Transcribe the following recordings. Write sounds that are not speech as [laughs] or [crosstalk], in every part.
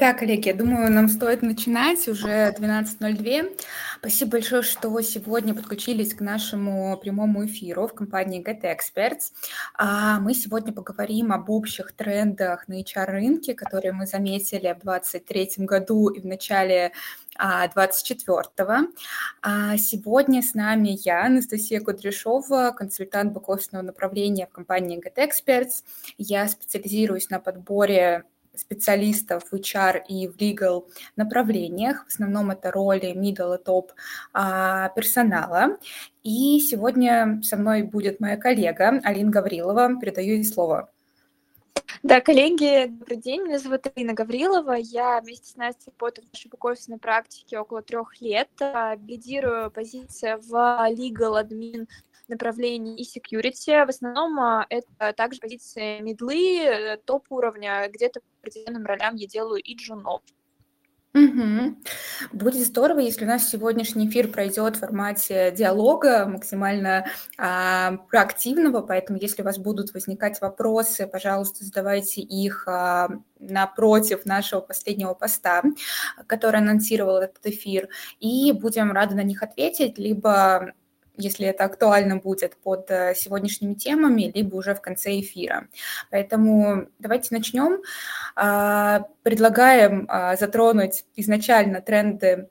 Да, коллеги, я думаю, нам стоит начинать уже 12.02. Спасибо большое, что сегодня подключились к нашему прямому эфиру в компании Get Experts. А, мы сегодня поговорим об общих трендах на HR-рынке, которые мы заметили в 2023 году и в начале 24-го. А, сегодня с нами я, Анастасия Кудряшова, консультант бэк-офисного направления в компании Get Experts. Я специализируюсь на подборе специалистов в HR и в legal направлениях. В основном это роли middle и топ а, персонала. И сегодня со мной будет моя коллега Алина Гаврилова. Передаю ей слово. Да, коллеги, добрый день. Меня зовут Алина Гаврилова. Я вместе с Настей работаю в нашей бэк практике около трех лет. Лидирую позиции в legal admin направлений и security. В основном а, это также позиции медлы, э, топ-уровня, где-то по определенным ролям я делаю и джунов. Угу. Будет здорово, если у нас сегодняшний эфир пройдет в формате диалога, максимально а, проактивного, поэтому если у вас будут возникать вопросы, пожалуйста, задавайте их а, напротив нашего последнего поста, который анонсировал этот эфир, и будем рады на них ответить, либо если это актуально будет под э, сегодняшними темами, либо уже в конце эфира. Поэтому давайте начнем. А, предлагаем а, затронуть изначально тренды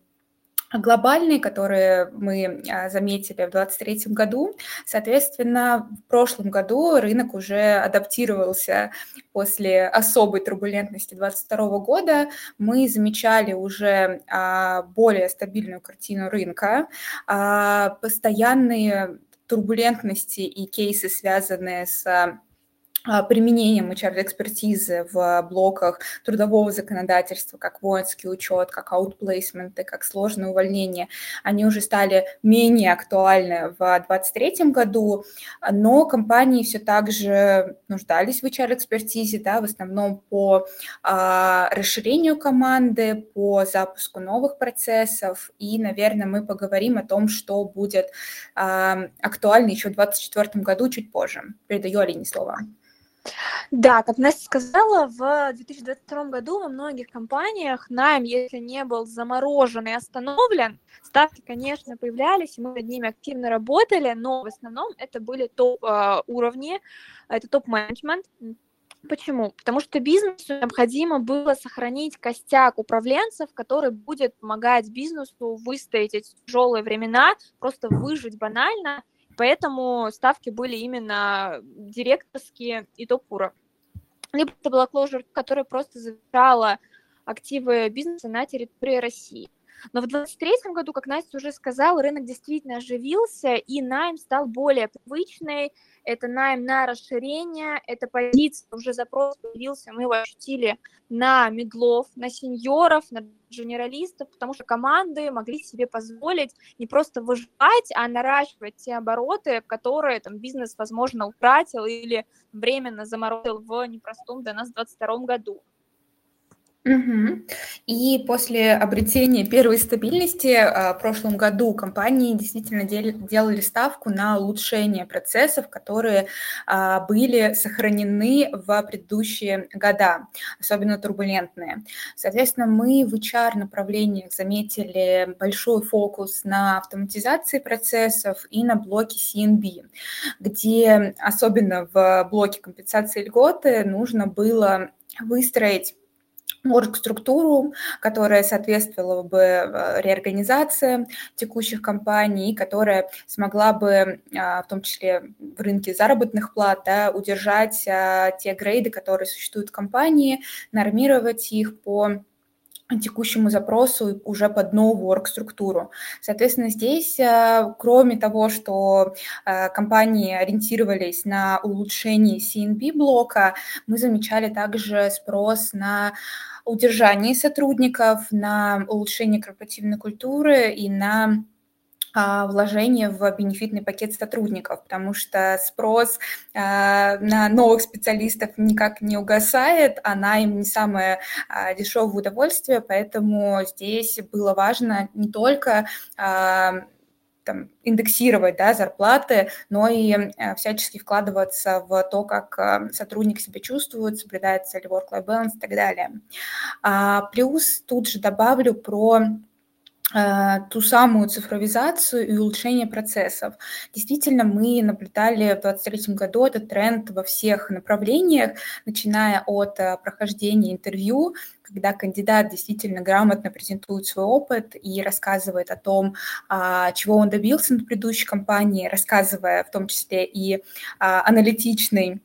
глобальные, которые мы а, заметили в 2023 году. Соответственно, в прошлом году рынок уже адаптировался после особой турбулентности 2022 года. Мы замечали уже а, более стабильную картину рынка, а, постоянные турбулентности и кейсы, связанные с применением HR-экспертизы в блоках трудового законодательства, как воинский учет, как аутплейсменты, как сложное увольнение, они уже стали менее актуальны в 2023 году, но компании все так же нуждались в HR-экспертизе, да, в основном по а, расширению команды, по запуску новых процессов, и, наверное, мы поговорим о том, что будет а, актуально еще в 2024 году чуть позже. Передаю Алине слово. Да, как Настя сказала, в 2022 году во многих компаниях найм, если не был заморожен и остановлен, ставки, конечно, появлялись, и мы над ними активно работали, но в основном это были топ-уровни, это топ-менеджмент, Почему? Потому что бизнесу необходимо было сохранить костяк управленцев, который будет помогать бизнесу выстоять эти тяжелые времена, просто выжить банально Поэтому ставки были именно директорские и топ-уровень. Либо это была closure, которая просто завершала активы бизнеса на территории России. Но в 2023 году, как Настя уже сказала, рынок действительно оживился, и найм стал более привычный. Это найм на расширение, это позиция, уже запрос появился, мы его ощутили на медлов, на сеньоров, на генералистов, потому что команды могли себе позволить не просто выживать, а наращивать те обороты, которые там бизнес, возможно, утратил или временно заморозил в непростом для нас 2022 году. Угу. И после обретения первой стабильности а, в прошлом году компании действительно делали ставку на улучшение процессов, которые а, были сохранены в предыдущие года, особенно турбулентные. Соответственно, мы в HR-направлениях заметили большой фокус на автоматизации процессов и на блоке CNB, где особенно в блоке компенсации льготы нужно было выстроить оргструктуру, которая соответствовала бы э, реорганизации текущих компаний, которая смогла бы, а, в том числе в рынке заработных плат, да, удержать а, те грейды, которые существуют в компании, нормировать их по текущему запросу уже под новую оргструктуру. Соответственно, здесь, а, кроме того, что компании ориентировались на улучшение CNP-блока, мы замечали также спрос на удержании сотрудников, на улучшение корпоративной культуры и на вложение в бенефитный пакет сотрудников, потому что спрос а, на новых специалистов никак не угасает, она им не самое а, дешевое удовольствие, поэтому здесь было важно не только там, индексировать да, зарплаты, но и всячески вкладываться в то, как сотрудник себя чувствует, соблюдается ли work-life balance и так далее. А, плюс тут же добавлю про ту самую цифровизацию и улучшение процессов. Действительно, мы наблюдали в 2023 году этот тренд во всех направлениях, начиная от э, прохождения интервью, когда кандидат действительно грамотно презентует свой опыт и рассказывает о том, а, чего он добился на предыдущей компании, рассказывая в том числе и а, аналитичный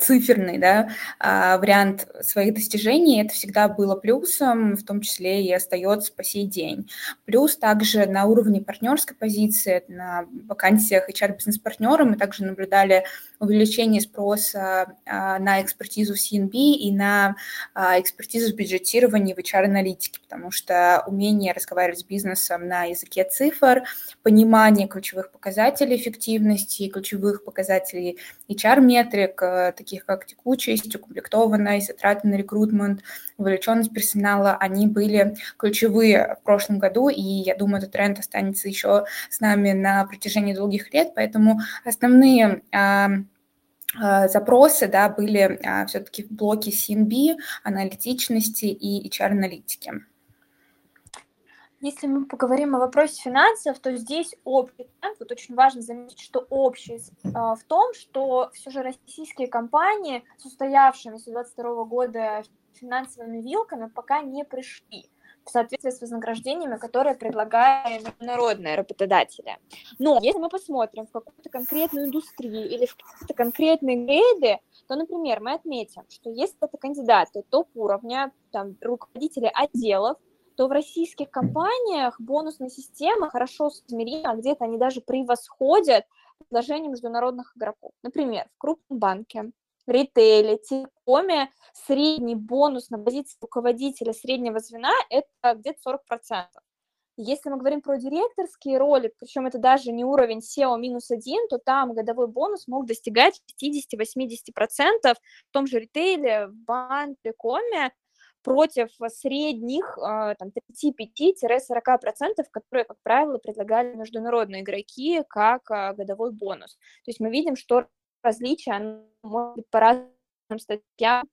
циферный да, а, вариант своих достижений, это всегда было плюсом, в том числе и остается по сей день. Плюс также на уровне партнерской позиции, на вакансиях HR-бизнес-партнера мы также наблюдали увеличение спроса а, на экспертизу в CNB и на экспертизу в бюджетировании в HR-аналитике, потому что умение разговаривать с бизнесом на языке цифр, понимание ключевых показателей эффективности, ключевых показателей HR-метрик, Э, таких как текучесть, укомплектованность, затраты на рекрутмент, вовлеченность персонала, они были ключевые в прошлом году, и я думаю, этот тренд останется еще с нами на протяжении долгих лет, поэтому основные а, а, запросы да, были а, все-таки в блоке CNB, аналитичности и HR-аналитики. Если мы поговорим о вопросе финансов, то здесь общий тренд, вот очень важно заметить, что общий э, в том, что все же российские компании с устоявшимися 2022 года финансовыми вилками пока не пришли в соответствии с вознаграждениями, которые предлагают международные работодатели. Но если мы посмотрим в какую-то конкретную индустрию или в какие-то конкретные грейды, то, например, мы отметим, что если это кандидаты топ-уровня, там, руководители отделов, то в российских компаниях бонусная система хорошо измерима, где-то они даже превосходят предложения международных игроков. Например, в крупном банке, ритейле, телекоме средний бонус на позиции руководителя среднего звена – это где-то 40%. Если мы говорим про директорские роли, причем это даже не уровень SEO минус один, то там годовой бонус мог достигать 50-80% в том же ритейле, в банке, коме, против средних а, там, 35-40%, которые, как правило, предлагали международные игроки как а, годовой бонус. То есть мы видим, что различия может быть по разным статьям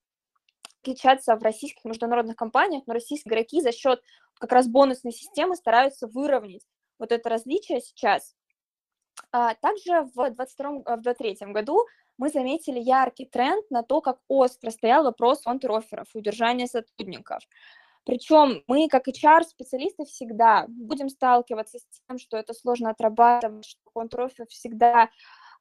отличаться в российских международных компаниях, но российские игроки за счет как раз бонусной системы стараются выровнять вот это различие сейчас. А также в 2022-2023 году мы заметили яркий тренд на то, как остро стоял вопрос контроферов удержания сотрудников. Причем мы, как HR-специалисты, всегда будем сталкиваться с тем, что это сложно отрабатывать, что контрофер всегда э,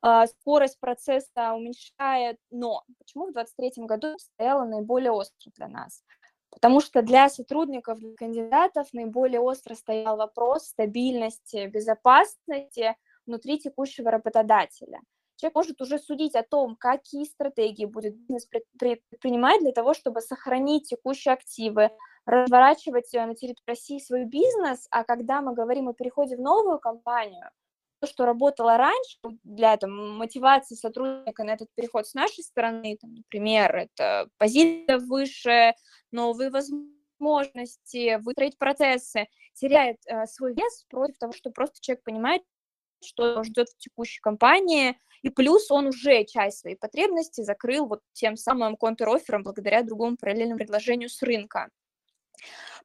скорость процесса уменьшает. Но почему в 2023 году стояло наиболее остро для нас? Потому что для сотрудников, для кандидатов наиболее остро стоял вопрос стабильности, безопасности внутри текущего работодателя человек может уже судить о том, какие стратегии будет бизнес предпринимать для того, чтобы сохранить текущие активы, разворачивать э, на территории России свой бизнес, а когда мы говорим о переходе в новую компанию, то, что работало раньше для там, мотивации сотрудника на этот переход с нашей стороны, там, например, это позиция выше, новые возможности, выстроить процессы, теряет э, свой вес против того, что просто человек понимает, что ждет в текущей компании, и плюс он уже часть своей потребности закрыл вот тем самым контр-оффером благодаря другому параллельному предложению с рынка.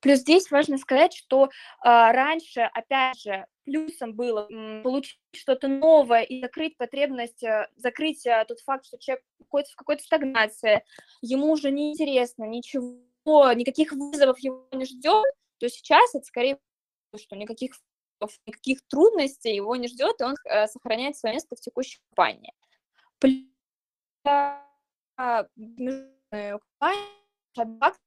Плюс здесь важно сказать, что э, раньше, опять же, плюсом было получить что-то новое и закрыть потребность, э, закрыть э, тот факт, что человек какой-то, в какой-то стагнации, ему уже не интересно ничего, никаких вызовов его не ждет, то сейчас это скорее что никаких никаких трудностей его не ждет, и он э, сохраняет свое место в текущей компании.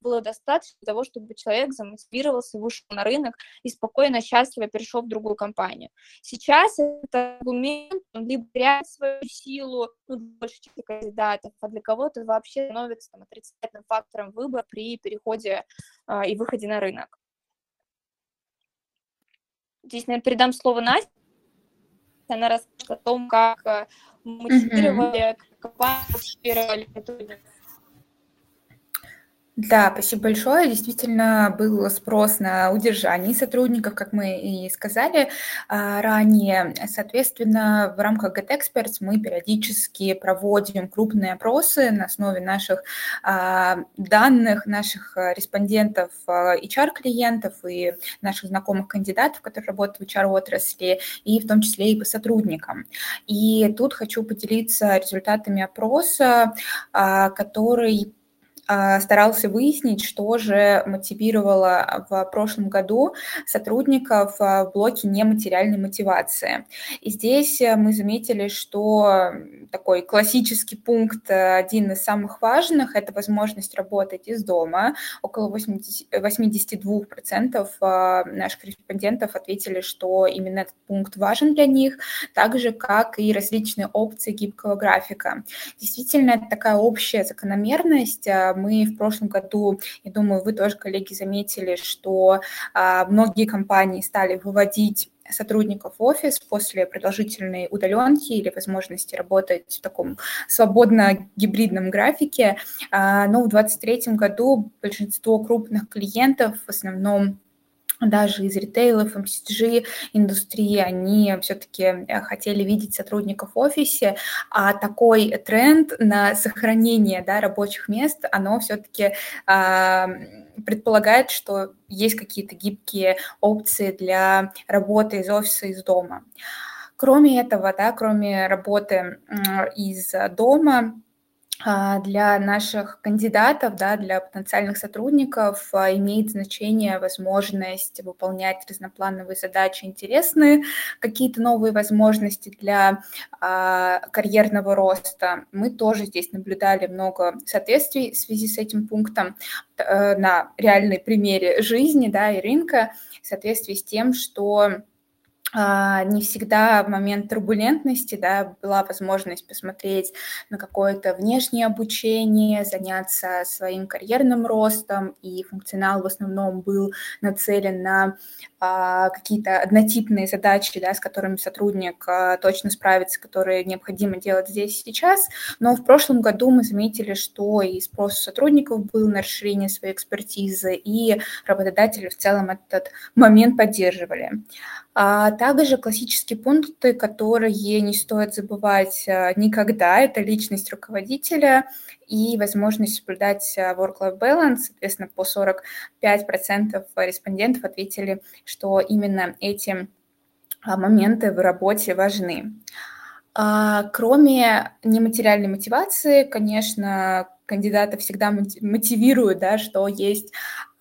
Было достаточно для того, чтобы человек замотивировался, вышел на рынок и спокойно, счастливо перешел в другую компанию. Сейчас это аргумент, он либо теряет свою силу, ну, больше чем кандидатов, а для кого-то вообще становится там, отрицательным фактором выбора при переходе э, и выходе на рынок. Здесь, наверное, передам слово Насте. Она расскажет о том, как э, мотивировали, как компанию мотивировали Да, спасибо большое. Действительно, был спрос на удержание сотрудников, как мы и сказали а, ранее. Соответственно, в рамках GetExperts мы периодически проводим крупные опросы на основе наших а, данных, наших респондентов, HR-клиентов и наших знакомых кандидатов, которые работают в HR-отрасли, и в том числе и по сотрудникам. И тут хочу поделиться результатами опроса, а, который а, старался выяснить, что же мотивировало в прошлом году сотрудников в блоке нематериальной мотивации. И здесь э, мы заметили, что такой классический пункт, э, один из самых важных, это возможность работать из дома. Около 80, 82% э, наших респондентов ответили, что именно этот пункт важен для них, так же, как и различные опции гибкого графика. Действительно, это такая общая закономерность, мы в прошлом году, я думаю, вы тоже, коллеги, заметили, что а, многие компании стали выводить сотрудников офис после продолжительной удаленки или возможности работать в таком свободно гибридном графике. А, но в 2023 году большинство крупных клиентов, в основном даже из ритейла, FMCG индустрии, они все-таки э, хотели видеть сотрудников в офисе, а такой тренд на сохранение да, рабочих мест, оно все-таки а, предполагает, что есть какие-то гибкие опции для работы из офиса, из дома. Кроме этого, да, кроме работы из дома, для наших кандидатов, да, для потенциальных сотрудников а, имеет значение возможность выполнять разноплановые задачи, интересные какие-то новые возможности для а, карьерного роста. Мы тоже здесь наблюдали много соответствий в связи с этим пунктом э, на реальной примере жизни да, и рынка, в соответствии с тем, что а, не всегда в момент турбулентности да, была возможность посмотреть на какое-то внешнее обучение, заняться своим карьерным ростом, и функционал в основном был нацелен на а, какие-то однотипные задачи, да, с которыми сотрудник а, точно справится, которые необходимо делать здесь и сейчас. Но в прошлом году мы заметили, что и спрос сотрудников был на расширение своей экспертизы, и работодатели в целом этот момент поддерживали. А также классические пункты, которые не стоит забывать а, никогда, это личность руководителя и возможность соблюдать а, work-life balance. Соответственно, по 45% респондентов ответили, что именно эти а, моменты в работе важны. Кроме нематериальной мотивации, конечно, кандидата всегда мотивируют, да, что есть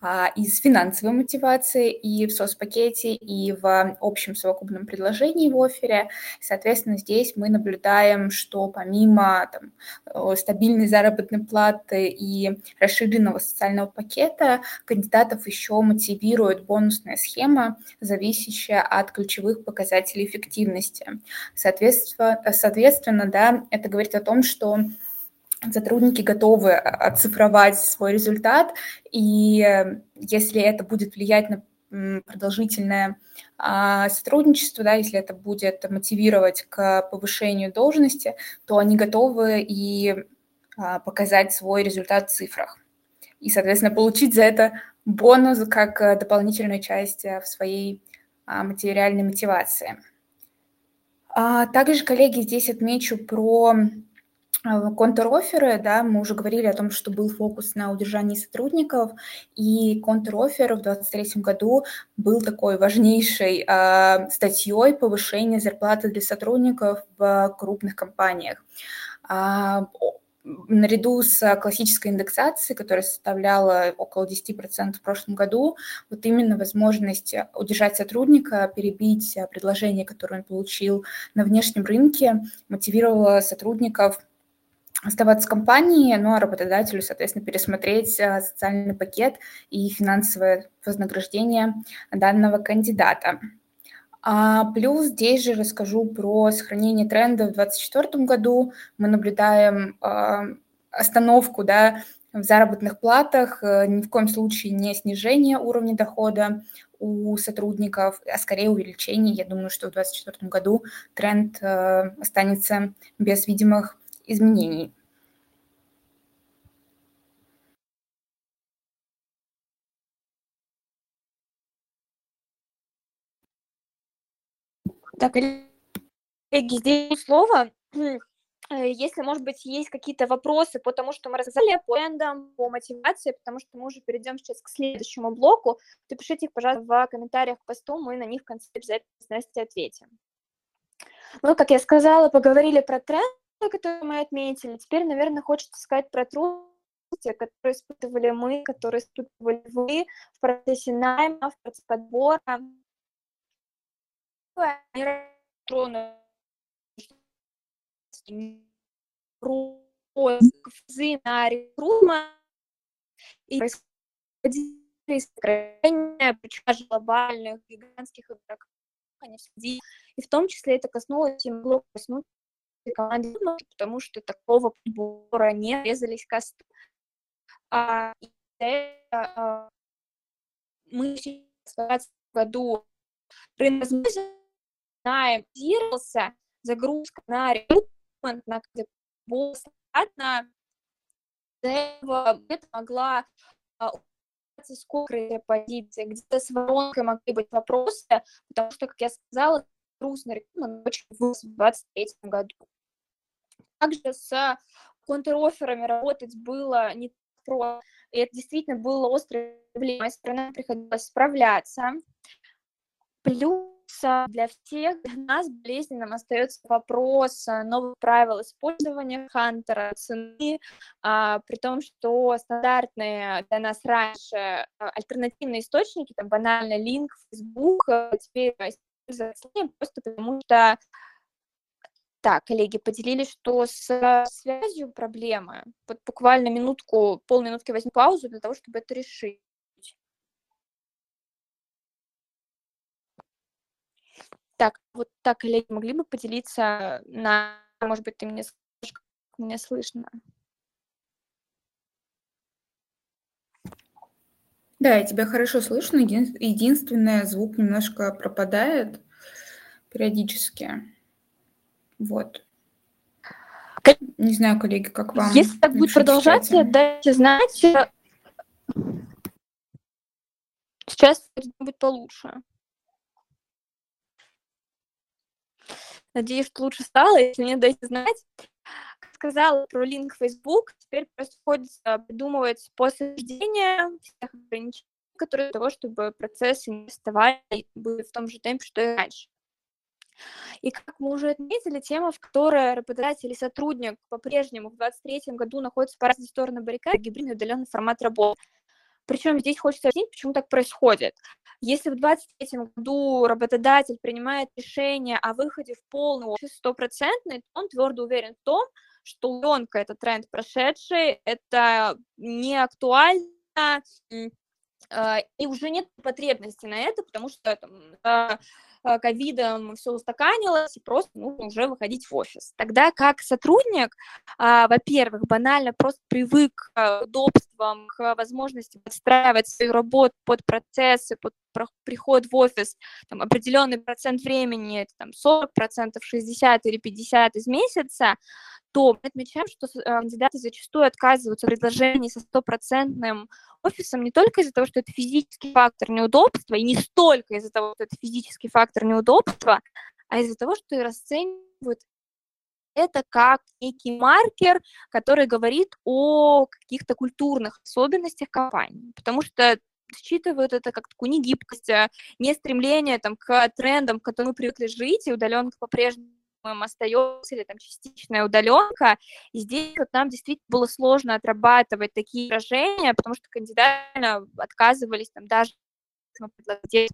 а, из финансовой мотивации и в соцпакете, и в общем совокупном предложении в офере. Соответственно, здесь мы наблюдаем, что помимо там, стабильной заработной платы и расширенного социального пакета, кандидатов еще мотивирует бонусная схема, зависящая от ключевых показателей эффективности. Соответственно, соответственно да, это говорит о том, что сотрудники готовы оцифровать свой результат, и э, если это будет влиять на продолжительное а, сотрудничество, да, если это будет мотивировать к повышению должности, то они готовы и а, показать свой результат в цифрах. И, соответственно, получить за это бонус как э, дополнительную часть э, в своей а, материальной мотивации. Также, коллеги, здесь отмечу про Э, контр-офферы, да, мы уже говорили о том, что был фокус на удержании сотрудников, и контр-оффер в 2023 году был такой важнейшей э, статьей повышения зарплаты для сотрудников в крупных компаниях. А, наряду с классической индексацией, которая составляла около 10% в прошлом году, вот именно возможность удержать сотрудника, перебить предложение, которое он получил на внешнем рынке, мотивировала сотрудников – оставаться в компании, ну а работодателю, соответственно, пересмотреть э, социальный пакет и финансовое вознаграждение данного кандидата. А плюс здесь же расскажу про сохранение тренда в 2024 году. Мы наблюдаем э, остановку да, в заработных платах, э, ни в коем случае не снижение уровня дохода у сотрудников, а скорее увеличение. Я думаю, что в 2024 году тренд э, останется без видимых изменений Так, коллеги, здесь слово. Э, если, может быть, есть какие-то вопросы по тому, что мы рассказали, по эндам, по мотивации, потому что мы уже перейдем сейчас к следующему блоку, то пишите их, пожалуйста, в комментариях к посту, мы на них в конце обязательно с Настей ответим. Ну, как я сказала, поговорили про тренд, которые мы отметили. Теперь, наверное, хочется сказать про трудности, которые испытывали мы, которые испытывали вы в процессе найма, в процессе подбора. на рекрутмент и происходили сокращения, причем глобальных, гигантских игроков, они все и в том числе это коснулось и могло коснуться команды, потому что такого подбора не резались косты. А, мы сейчас в 2020 году рынок знаем, загрузка на рекрутмент, на была стандартна, это могла а, сколько позиций, где-то с воронкой могли быть вопросы, потому что, как я сказала, рекрутмент очень вырос в 2023 году. Также с контроферами работать было не про, и это действительно было острой проблемой, страна приходилось справляться. Плюс для всех, для нас болезненным остается вопрос а, новых правил использования Хантера, цены, а, при том, что стандартные для нас раньше а, альтернативные источники, там банально линк, Facebook, а, теперь используются просто потому что так, коллеги поделились, что с связью проблемы. Вот буквально минутку, полминутки возьму паузу для того, чтобы это решить. Так, вот так, коллеги, могли бы поделиться на, может быть, ты мне скажешь, как меня слышно? Да, и тебя хорошо слышно. Единственное, звук немножко пропадает периодически. Вот. Не знаю, коллеги, как вам. Если так будет продолжаться, дайте знать. Сейчас будет получше. Надеюсь, что лучше стало. Если нет, дайте знать. Как сказала про линк Facebook, теперь приходится придумывать после рождения всех ограничений, которые для того, чтобы процессы не вставали были в том же темпе, что и раньше. И как мы уже отметили, тема, в которой работодатель и сотрудник по-прежнему в 2023 году находятся по разные стороны баррикады, гибридный удаленный формат работы. Причем здесь хочется объяснить, почему так происходит. Если в 2023 году работодатель принимает решение о выходе в полный офис стопроцентный, то он твердо уверен в том, что удаленка – это тренд прошедший, это не актуально, а, и уже нет потребности на это, потому что там, Э, ковидом все устаканилось, и просто нужно уже выходить в офис. Тогда как сотрудник, а, во-первых, банально просто привык к удобствам, к возможности подстраивать свою работу под процессы, под приход в офис, там, определенный процент времени, там 40%, 60 или 50 из месяца, то мы отмечаем, что э, кандидаты зачастую отказываются от предложений со стопроцентным офисом не только из-за того, что это физический фактор неудобства, и не столько из-за того, что это физический фактор неудобства, а из-за того, что и расценивают это как некий маркер, который говорит о каких-то культурных особенностях компании. Потому что считывают это как такую негибкость, а не стремление там, к трендам, к которым мы привыкли жить, и удаленка по-прежнему остается, или там частичная удаленка. И здесь вот нам действительно было сложно отрабатывать такие выражения, потому что кандидаты отказывались там даже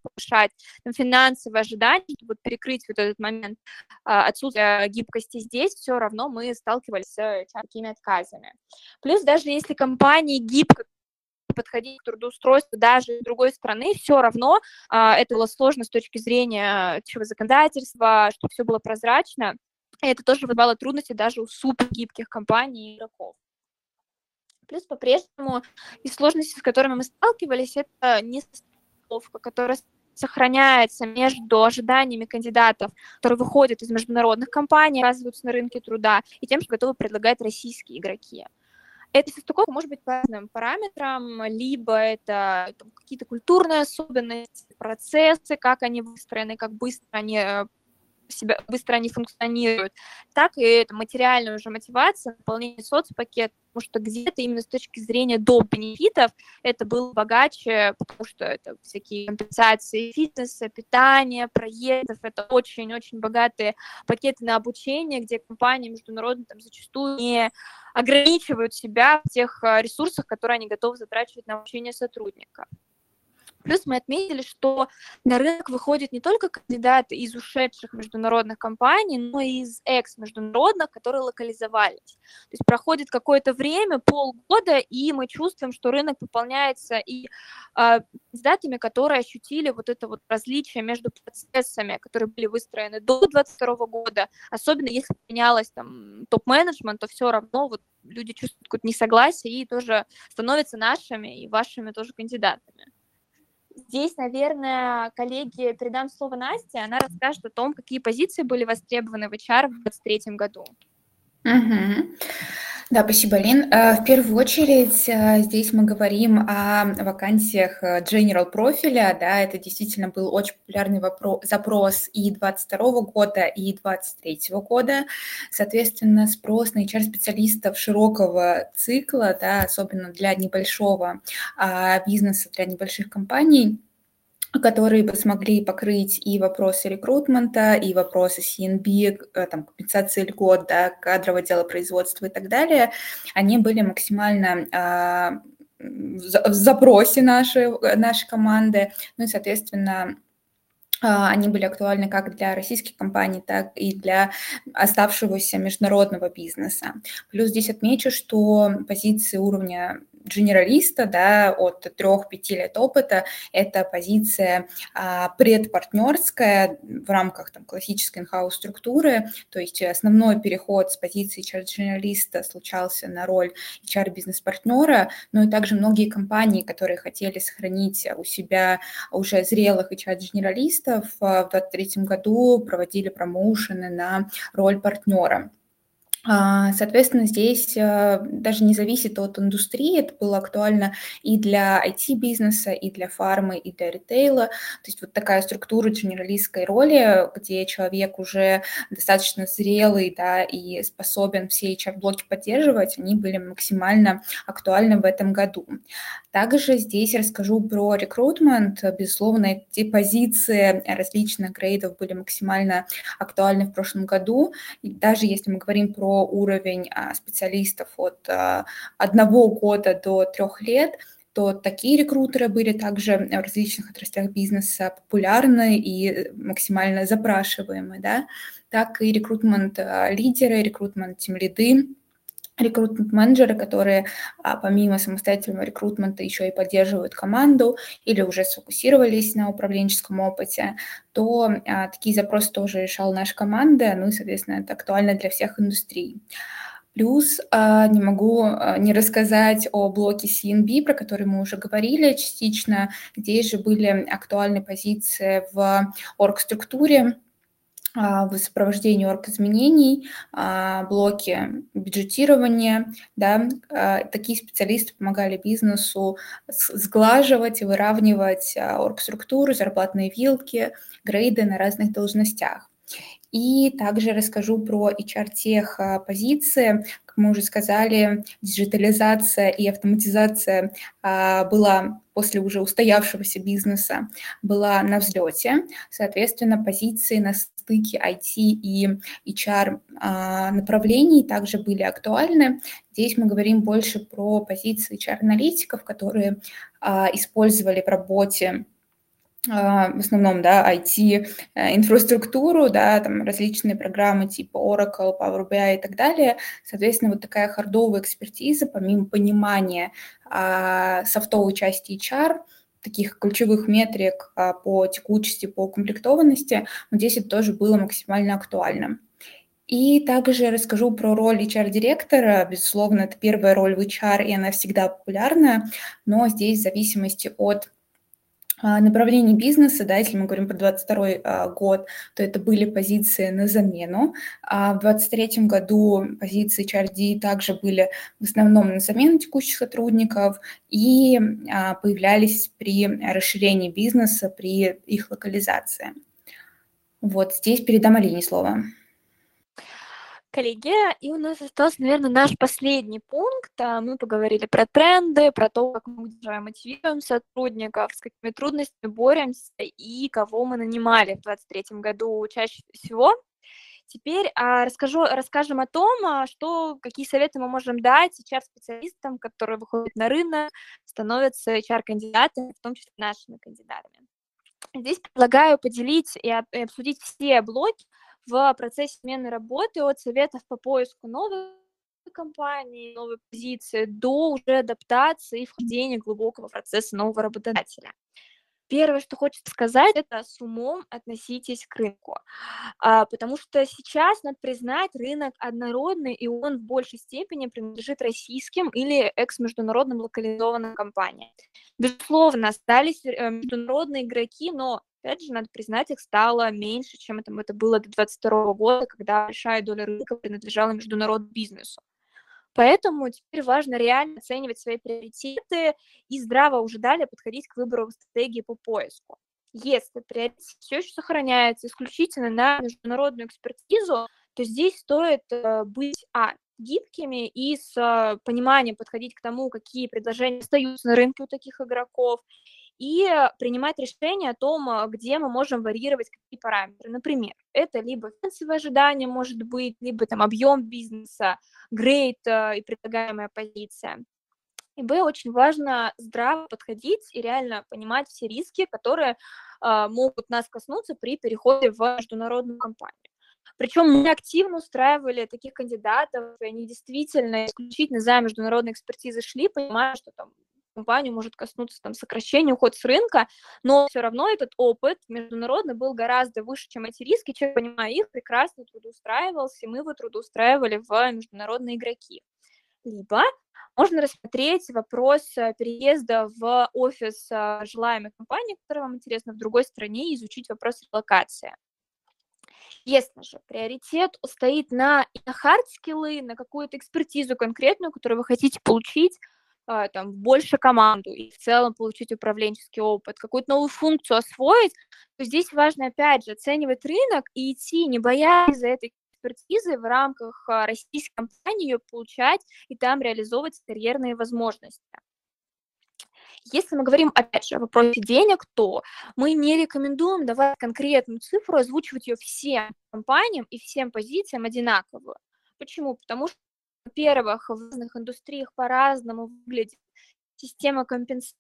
повышать там, финансовые ожидания, чтобы перекрыть вот этот момент а, отсутствия гибкости здесь, все равно мы сталкивались с такими отказами. Плюс даже если компании гибко подходить к трудоустройству даже из другой страны, все равно а, это было сложно с точки зрения чего законодательства, чтобы все было прозрачно. И это тоже вызывало трудности даже у супергибких компаний и игроков. Плюс по-прежнему из сложностей, с которыми мы сталкивались, это несостыковка, которая сохраняется между ожиданиями кандидатов, которые выходят из международных компаний, оказываются на рынке труда, и тем, что готовы предлагать российские игроки. Эта состыковка может быть по разным параметрам, либо это какие-то культурные особенности, процессы, как они выстроены, как быстро они э, себя быстро они функционируют, так и это материальная уже мотивация, наполнение соцпакет, потому что где-то именно с точки зрения доп. бенефитов это было богаче, потому что это всякие компенсации фитнеса, питания, проектов, это очень-очень богатые пакеты на обучение, где компании международные там зачастую не ограничивают себя в тех а, ресурсах, которые они готовы затрачивать на обучение сотрудника. Плюс мы отметили, что на рынок выходят не только кандидаты из ушедших международных компаний, но и из экс-международных, которые локализовались. То есть проходит какое-то время, полгода, и мы чувствуем, что рынок пополняется и э, кандидатами, которые ощутили вот это вот различие между процессами, которые были выстроены до 2022 года, особенно если менялось там топ-менеджмент, то все равно вот люди чувствуют какое-то несогласие и тоже становятся нашими и вашими тоже кандидатами. Здесь, наверное, коллеги, передам слово Насте, она расскажет о том, какие позиции были востребованы в HR в 2023 году. Угу. Да, спасибо, Лин. Э, в первую очередь э, здесь мы говорим о вакансиях э, general профиля. Да, это действительно был очень популярный вопрос, запрос и 22 года, и 23 года. Соответственно, спрос на HR-специалистов широкого цикла, да, особенно для небольшого а, бизнеса, для небольших компаний – которые бы смогли покрыть и вопросы рекрутмента, и вопросы CNB, э, там, компенсации льгот, да, кадрового дела производства и так далее, они были максимально а, в запросе нашей, нашей команды, ну и, соответственно, а, они были актуальны как для российских компаний, так и для оставшегося международного бизнеса. Плюс здесь отмечу, что позиции уровня дженералиста, да, от 3-5 лет опыта, это позиция а, предпартнерская в рамках там, классической инхаус структуры, то есть основной переход с позиции HR-дженералиста случался на роль HR-бизнес-партнера, но и также многие компании, которые хотели сохранить у себя уже зрелых HR-дженералистов, а, в 2023 году проводили промоушены на роль партнера. А, соответственно, здесь э, даже не зависит от индустрии, это было актуально и для IT-бизнеса, и для фармы, и для ритейла. То есть вот такая структура генералистской роли, где человек уже достаточно зрелый да, и способен все HR-блоки поддерживать, они были максимально актуальны в этом году. Также здесь расскажу про рекрутмент. Безусловно, эти позиции различных грейдов были максимально актуальны в прошлом году. И даже если мы говорим про уровень а, специалистов от а, одного года до трех лет, то такие рекрутеры были также в различных отраслях бизнеса популярны и максимально запрашиваемы, да, так и рекрутмент-лидеры, рекрутмент-тимлиды, рекрутмент-менеджеры, которые а, помимо самостоятельного рекрутмента еще и поддерживают команду или уже сфокусировались на управленческом опыте, то а, такие запросы тоже решала наша команда, ну и, соответственно, это актуально для всех индустрий. Плюс а, не могу не рассказать о блоке CNB, про который мы уже говорили частично. Здесь же были актуальны позиции в оргструктуре, в сопровождении орг-изменений, а, блоки бюджетирования, да, а, такие специалисты помогали бизнесу сглаживать и выравнивать орг-структуру, зарплатные вилки, грейды на разных должностях. И также расскажу про HR-тех позиции. Как мы уже сказали, диджитализация и автоматизация была после уже устоявшегося бизнеса была на взлете. Соответственно, позиции на стыке IT и HR а, направлений также были актуальны. Здесь мы говорим больше про позиции HR-аналитиков, которые а, использовали в работе а, в основном, да, IT-инфраструктуру, э, да, там различные программы типа Oracle, Power BI и так далее. Соответственно, вот такая хардовая экспертиза, помимо понимания а, софтовой части HR, таких ключевых метрик а, по текучести, по комплектованности, вот здесь это тоже было максимально актуально. И также расскажу про роль HR-директора. Безусловно, это первая роль в HR, и она всегда популярная, но здесь в зависимости от а, направлений бизнеса, да, если мы говорим про 22 а, год, то это были позиции на замену. А в 23 году позиции HRD также были в основном на замену текущих сотрудников и а, появлялись при расширении бизнеса, при их локализации. Вот здесь передам Алине слово. Коллеги, и у нас остался, наверное, наш последний пункт. А, мы поговорили про тренды, про то, как мы мотивируем сотрудников, с какими трудностями боремся и кого мы нанимали в 2023 году чаще всего. Теперь а, расскажу, расскажем о том, а, что, какие советы мы можем дать HR-специалистам, которые выходят на рынок, становятся HR-кандидатами, в том числе нашими кандидатами. Здесь предлагаю поделить и обсудить все блоки в процессе смены работы от советов по поиску новых компании, новой позиции до уже адаптации и вхождения глубокого процесса нового работодателя. Первое, что хочется сказать, это с умом относитесь к рынку, а, потому что сейчас, надо признать, рынок однородный, и он в большей степени принадлежит российским или экс-международным локализованным компаниям. Безусловно, остались э, международные игроки, но опять же, надо признать, их стало меньше, чем это, это было до 2022 года, когда большая доля рынка принадлежала международному бизнесу. Поэтому теперь важно реально оценивать свои приоритеты и здраво уже далее подходить к выбору стратегии по поиску. Если приоритет все еще сохраняется исключительно на международную экспертизу, то здесь стоит э, быть а, гибкими и с э, пониманием подходить к тому, какие предложения остаются на рынке у таких игроков, и принимать решение о том, а, где мы можем варьировать какие параметры. Например, это либо финансовое ожидание может быть, либо там объем бизнеса, грейд а, и предлагаемая позиция. И Б, очень важно здраво подходить и реально понимать все риски, которые э, могут нас коснуться при переходе в международную компанию. Причем мы активно устраивали таких кандидатов, и они действительно исключительно за международной экспертизой шли, понимая, что там компанию может коснуться там сокращения, уход с рынка, но все равно этот опыт международный был гораздо выше, чем эти риски. Человек, понимая их, прекрасно трудоустраивался, и мы его трудоустраивали в международные игроки. Либо можно рассмотреть вопрос э, переезда в офис э, желаемой компании, которая вам интересна в другой стране, и изучить вопрос релокации. Если же приоритет стоит на, на хард-скиллы, на какую-то экспертизу конкретную, которую вы хотите получить, там, больше команду и в целом получить управленческий опыт, какую-то новую функцию освоить, то здесь важно, опять же, оценивать рынок и идти, не боясь за этой экспертизы в рамках а, российской компании ее получать и там реализовывать карьерные возможности. Если мы говорим, опять же, о вопросе денег, то мы не рекомендуем давать конкретную цифру, озвучивать ее всем компаниям и всем позициям одинаковую. Почему? Потому что во-первых, в разных индустриях по-разному выглядит система компенсации.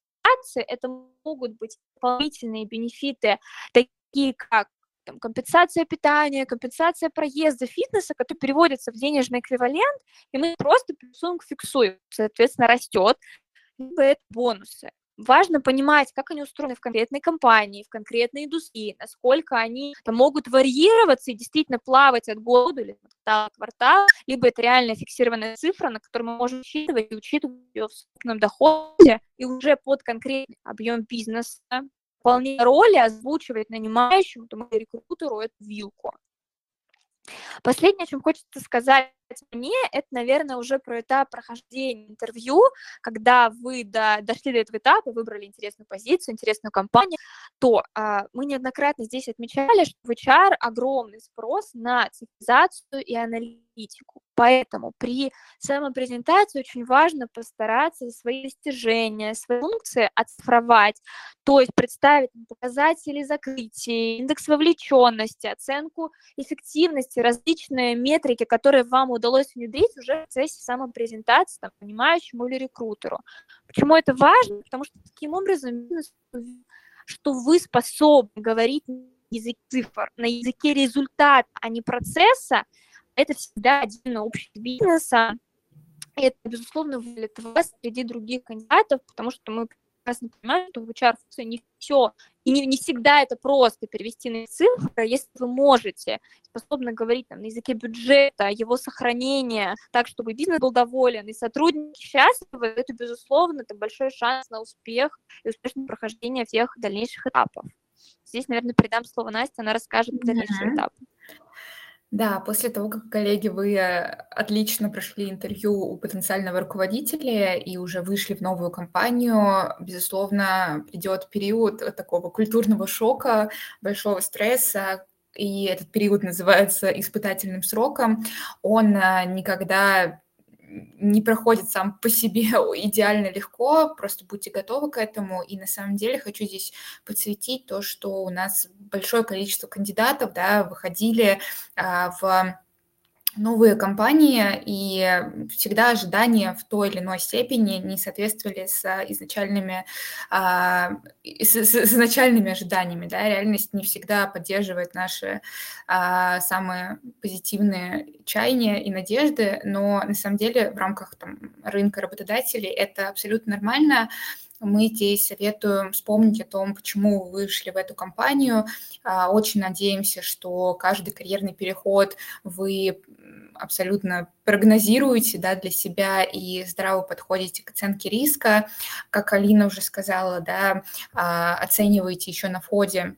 Это могут быть дополнительные бенефиты, такие как там, компенсация питания, компенсация проезда, фитнеса, который переводится в денежный эквивалент, и мы просто плюсуем к фиксуем, соответственно, растет, либо это бонусы. Важно понимать, как они устроены в конкретной компании, в конкретной индустрии, насколько они могут варьироваться и действительно плавать от года или от квартала, либо это реально фиксированная цифра, на которую мы можем учитывать и учитывать ее в собственном доходе, и уже под конкретный объем бизнеса вполне роли озвучивать нанимающему, тому рекрутеру эту вилку. Последнее, о чем хочется сказать мне, это, наверное, уже про этап прохождения интервью, когда вы до, дошли до этого этапа, выбрали интересную позицию, интересную компанию, то а, мы неоднократно здесь отмечали, что в HR огромный спрос на цифровизацию и аналитику. Поэтому при самопрезентации очень важно постараться свои достижения, свои функции оцифровать, то есть представить показатели закрытия, индекс вовлеченности, оценку эффективности, различные метрики, которые вам удалось внедрить уже в процессе самопрезентации там, понимающему или рекрутеру. Почему это важно? Потому что таким образом что вы способны говорить на языке цифр, на языке результата, а не процесса, это всегда отдельно общий бизнеса. И это, безусловно, выводит вас среди других кандидатов, потому что мы прекрасно понимаем, что в HR не все, и не, не всегда это просто перевести на цифры, если вы можете, способны говорить там, на языке бюджета, его сохранения, так, чтобы бизнес был доволен, и сотрудники счастливы, это, безусловно, это большой шанс на успех и успешное прохождение всех дальнейших этапов. Здесь, наверное, передам слово Насте, она расскажет дальнейшие mm-hmm. этапы. Да, после того, как, коллеги, вы э, отлично прошли интервью у потенциального руководителя и уже вышли в новую компанию, безусловно, придет период такого культурного шока, большого стресса, и этот период называется испытательным сроком, он а, никогда не проходит сам по себе [laughs] идеально легко, просто будьте готовы к этому. И на самом деле хочу здесь подсветить то, что у нас большое количество кандидатов да, выходили а, в новые компании, и всегда ожидания в той или иной степени не соответствовали с изначальными, а, с, изначальными ожиданиями. Да? Реальность не всегда поддерживает наши а, самые позитивные чаяния и надежды, но на самом деле в рамках там, рынка работодателей это абсолютно нормально мы здесь советуем вспомнить о том, почему вы вышли в эту компанию. А, очень надеемся, что каждый карьерный переход вы абсолютно прогнозируете да, для себя и здраво подходите к оценке риска. Как Алина уже сказала, да, а, оцениваете еще на входе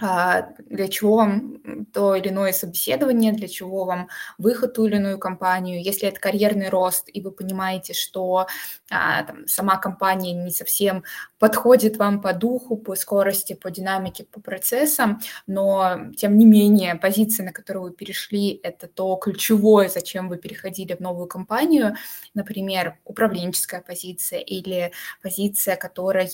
для чего вам то или иное собеседование, для чего вам выход в ту или иную компанию. Если это карьерный рост, и вы понимаете, что а, там, сама компания не совсем подходит вам по духу, по скорости, по динамике, по процессам, но тем не менее позиция, на которую вы перешли, это то ключевое, зачем вы переходили в новую компанию, например, управленческая позиция или позиция, которая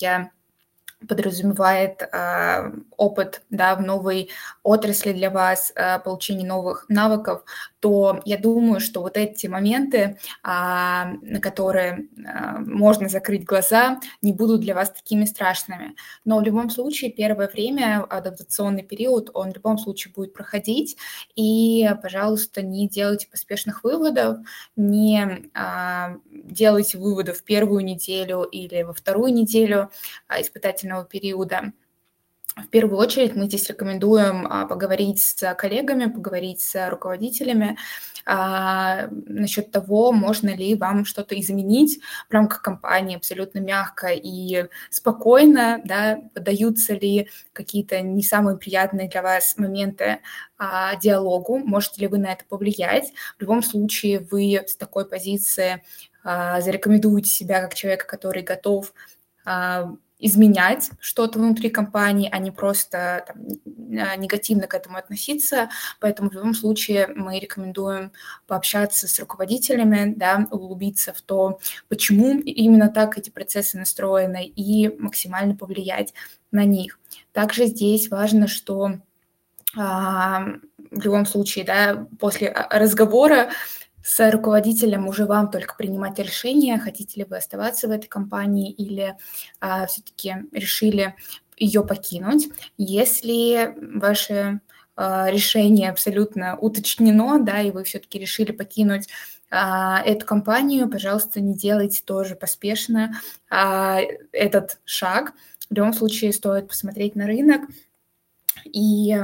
подразумевает э, опыт да, в новой отрасли для вас, э, получение новых навыков, то я думаю, что вот эти моменты, э, на которые э, можно закрыть глаза, не будут для вас такими страшными. Но в любом случае первое время, адаптационный период, он в любом случае будет проходить, и, пожалуйста, не делайте поспешных выводов, не э, делайте выводы в первую неделю или во вторую неделю испытательного периода. В первую очередь мы здесь рекомендуем а, поговорить с коллегами, поговорить с руководителями а, насчет того, можно ли вам что-то изменить в рамках компании абсолютно мягко и спокойно, да, подаются ли какие-то не самые приятные для вас моменты а, диалогу, можете ли вы на это повлиять. В любом случае вы с такой позиции а, зарекомендуете себя как человека, который готов а, изменять что-то внутри компании, а не просто там, а, негативно к этому относиться. Поэтому в любом случае мы рекомендуем пообщаться с руководителями, да, углубиться в то, почему именно так эти процессы настроены, и максимально повлиять на них. Также здесь важно, что а, в любом случае, да, после а, разговора с руководителем уже вам только принимать решение, хотите ли вы оставаться в этой компании или а, все-таки решили ее покинуть. Если ваше а, решение абсолютно уточнено, да, и вы все-таки решили покинуть а, эту компанию, пожалуйста, не делайте тоже поспешно а, этот шаг. В любом случае стоит посмотреть на рынок и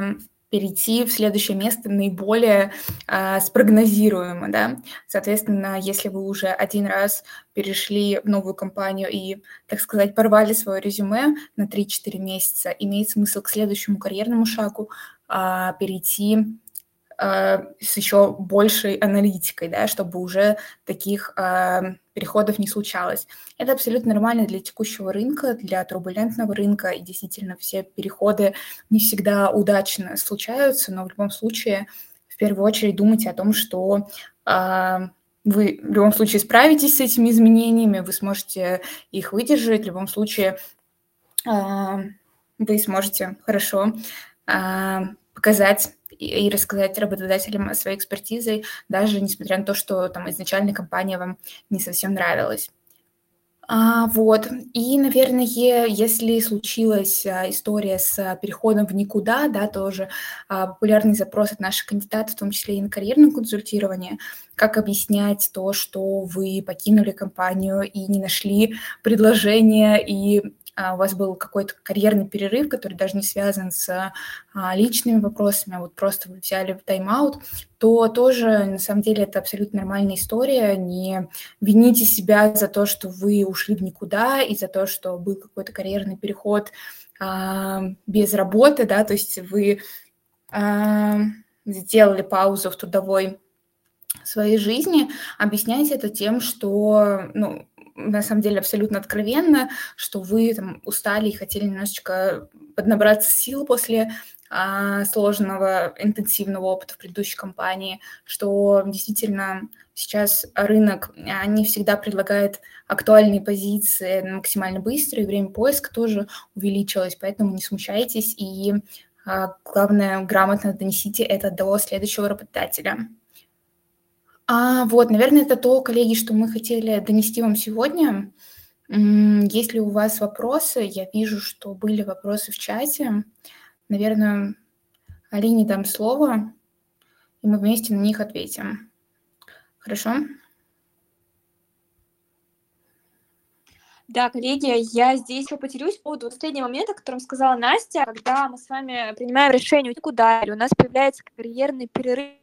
перейти в следующее место наиболее э, спрогнозируемо, да. Соответственно, если вы уже один раз перешли в новую компанию и, так сказать, порвали свое резюме на 3-4 месяца, имеет смысл к следующему карьерному шагу э, перейти с еще большей аналитикой, да, чтобы уже таких э, переходов не случалось. Это абсолютно нормально для текущего рынка, для турбулентного рынка, и действительно все переходы не всегда удачно случаются, но в любом случае в первую очередь думайте о том, что э, вы в любом случае справитесь с этими изменениями, вы сможете их выдержать, в любом случае э, вы сможете хорошо э, показать и рассказать работодателям о своей экспертизе, даже несмотря на то, что там изначально компания вам не совсем нравилась. А, вот. И, наверное, если случилась а, история с переходом в никуда, да, тоже а, популярный запрос от наших кандидатов, в том числе и на карьерное консультирование, как объяснять то, что вы покинули компанию и не нашли предложение и у вас был какой-то карьерный перерыв, который даже не связан с а, личными вопросами, а вот просто вы взяли тайм-аут, то тоже, на самом деле, это абсолютно нормальная история. Не вините себя за то, что вы ушли в никуда, и за то, что был какой-то карьерный переход а, без работы, да, то есть вы а, сделали паузу в трудовой своей жизни, объясняйте это тем, что ну, на самом деле абсолютно откровенно, что вы там устали и хотели немножечко поднабраться сил после а, сложного, интенсивного опыта в предыдущей компании, что действительно сейчас рынок не всегда предлагает актуальные позиции максимально быстро, и время поиска тоже увеличилось, поэтому не смущайтесь и а, главное, грамотно донесите это до следующего работодателя. А, вот, наверное, это то, коллеги, что мы хотели донести вам сегодня. Есть ли у вас вопросы? Я вижу, что были вопросы в чате. Наверное, Алине дам слово, и мы вместе на них ответим. Хорошо? Да, коллеги, я здесь еще поделюсь по поводу последнего момента, о котором сказала Настя, когда мы с вами принимаем решение куда, или у нас появляется карьерный перерыв,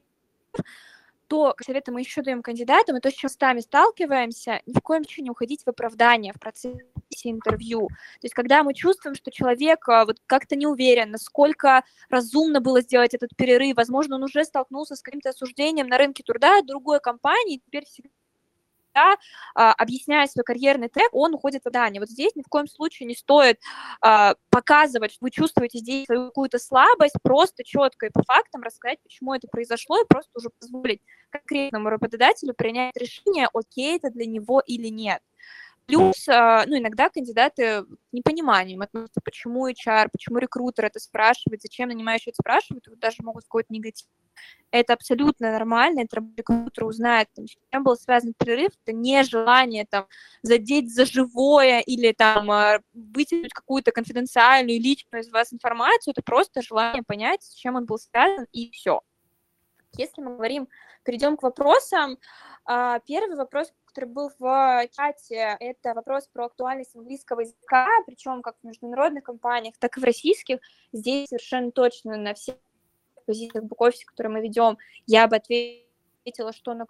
то советы мы еще даем кандидатам, и то, с чем сами сталкиваемся, ни в коем случае не уходить в оправдание в процессе интервью. То есть, когда мы чувствуем, что человек а, вот как-то не уверен, насколько разумно было сделать этот перерыв, возможно, он уже столкнулся с каким-то осуждением на рынке труда другой компании, теперь всегда да, объясняя свой карьерный трек, он уходит в здание. Вот здесь ни в коем случае не стоит а, показывать, что вы чувствуете здесь какую-то слабость, просто четко и по фактам рассказать, почему это произошло, и просто уже позволить конкретному работодателю принять решение, окей это для него или нет. Плюс, а, ну, иногда кандидаты непониманием относятся, почему HR, почему рекрутер это спрашивает, зачем нанимающий это спрашивает, вот даже могут какой-то негатив. Это абсолютно нормально, это рекрутер узнает, там, с чем был связан перерыв, это не желание там задеть за живое или там а, вытянуть какую-то конфиденциальную личную из вас информацию, это просто желание понять, с чем он был связан, и все. Если мы говорим, перейдем к вопросам, а, первый вопрос, который был в чате, это вопрос про актуальность английского языка, причем как в международных компаниях, так и в российских. Здесь совершенно точно на всех позициях бэк-офисе, которые мы ведем, я бы ответила, что он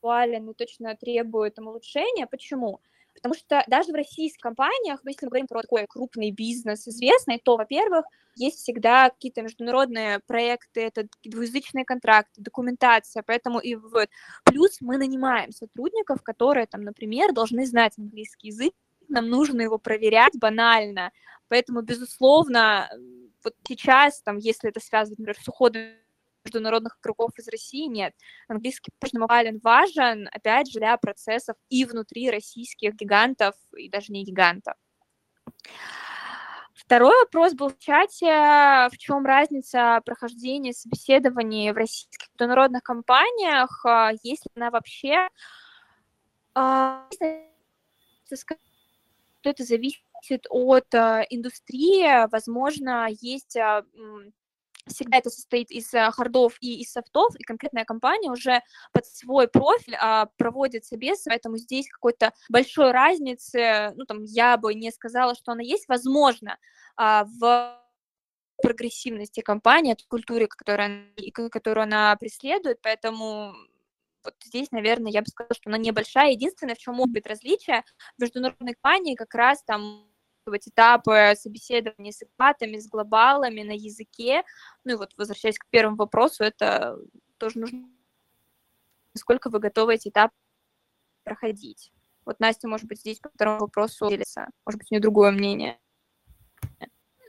актуален и точно требует там, улучшения. Почему? Потому что даже в российских компаниях, если мы говорим про такой крупный бизнес известный, то, во-первых, есть всегда какие-то международные проекты, это двуязычные контракты, документация, поэтому и вот. Плюс мы нанимаем сотрудников, которые там, например, должны знать английский язык, нам нужно его проверять банально, поэтому, безусловно, вот сейчас, там, если это связано, например, с уходом международных кругов из России нет. Английский важен, важен, опять же, для процессов и внутри российских гигантов, и даже не гигантов. Второй вопрос был в чате, в чем разница прохождения собеседований в российских международных компаниях, а, если она вообще... А, это зависит от а, индустрии, возможно, есть всегда это состоит из э, хардов и из софтов, и конкретная компания уже под свой профиль а, проводит собес, поэтому здесь какой-то большой разницы, ну, там, я бы не сказала, что она есть, возможно, а, в прогрессивности компании, от культуре, которую, которую она преследует, поэтому вот здесь, наверное, я бы сказала, что она небольшая. Единственное, в чем может быть различие, в международной компании как раз там этапы собеседования с экспатами, с глобалами на языке. Ну и вот возвращаясь к первому вопросу, это тоже нужно, насколько вы готовы эти этапы проходить. Вот Настя, может быть, здесь по второму вопросу делится, может быть, у нее другое мнение.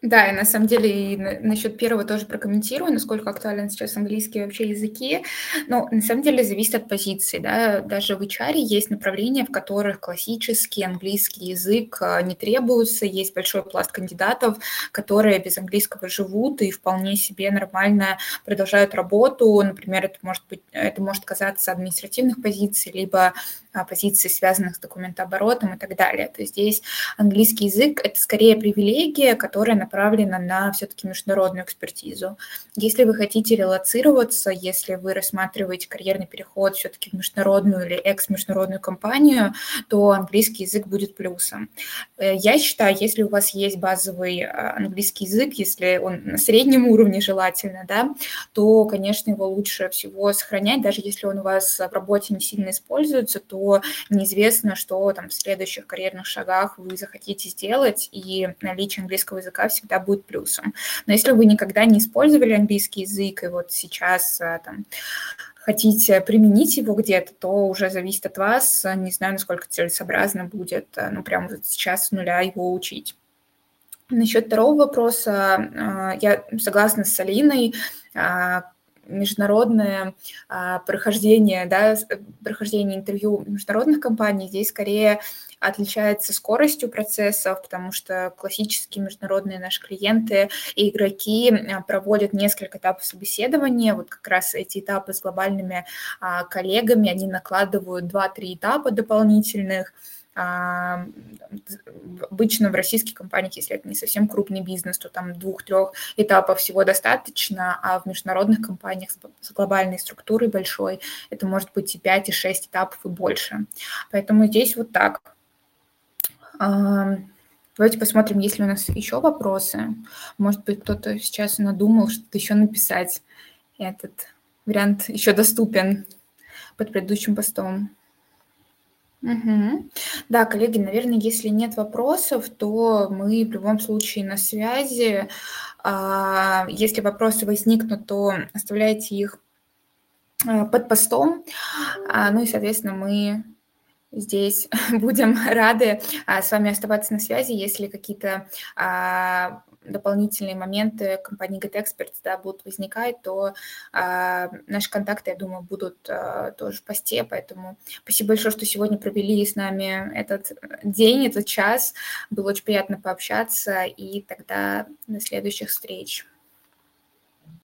Да, и на самом деле и насчет первого тоже прокомментирую, насколько актуален сейчас английский вообще языки. Но на самом деле зависит от позиции. Да? Даже в HR есть направления, в которых классический английский язык а, не требуется. Есть большой пласт кандидатов, которые без английского живут и вполне себе нормально продолжают работу. Например, это может быть, это может казаться административных позиций, либо позиций, связанных с документооборотом и так далее. То есть здесь английский язык – это скорее привилегия, которая направлена на все-таки международную экспертизу. Если вы хотите релацироваться, если вы рассматриваете карьерный переход все-таки в международную или экс-международную компанию, то английский язык будет плюсом. Э, я считаю, если у вас есть базовый а, английский язык, если он на среднем уровне желательно, да, то, конечно, его лучше всего сохранять, даже если он у вас в работе не сильно используется, то неизвестно, что там в следующих карьерных шагах вы захотите сделать, и наличие английского языка всегда будет плюсом. Но если вы никогда не использовали английский язык, и вот сейчас а, там хотите применить его где-то, то уже зависит от вас. Не знаю, насколько целесообразно будет, а, ну, прямо вот сейчас с нуля его учить. Насчет второго вопроса, я согласна с Алиной, международное а, прохождение, да, прохождение интервью международных компаний здесь скорее отличается скоростью процессов, потому что классические международные наши клиенты и игроки а, проводят несколько этапов собеседования. Вот как раз эти этапы с глобальными а, коллегами, они накладывают 2-3 этапа дополнительных, обычно в российских компаниях, если это не совсем крупный бизнес, то там двух-трех этапов всего достаточно, а в международных компаниях с глобальной структурой большой это может быть и 5, и 6 этапов и больше. Поэтому здесь вот так. А, давайте посмотрим, есть ли у нас еще вопросы. Может быть, кто-то сейчас надумал что-то еще написать. Этот вариант еще доступен под предыдущим постом. Угу. Да, коллеги, наверное, если нет вопросов, то мы в любом случае на связи. А, если вопросы возникнут, то оставляйте их а, под постом. А, ну и, соответственно, мы здесь [laughs] будем рады с вами оставаться на связи, если какие-то дополнительные моменты компании Get Experts да, будут возникать, то э, наши контакты, я думаю, будут э, тоже в посте, поэтому спасибо большое, что сегодня провели с нами этот день, этот час, было очень приятно пообщаться, и тогда до следующих встреч.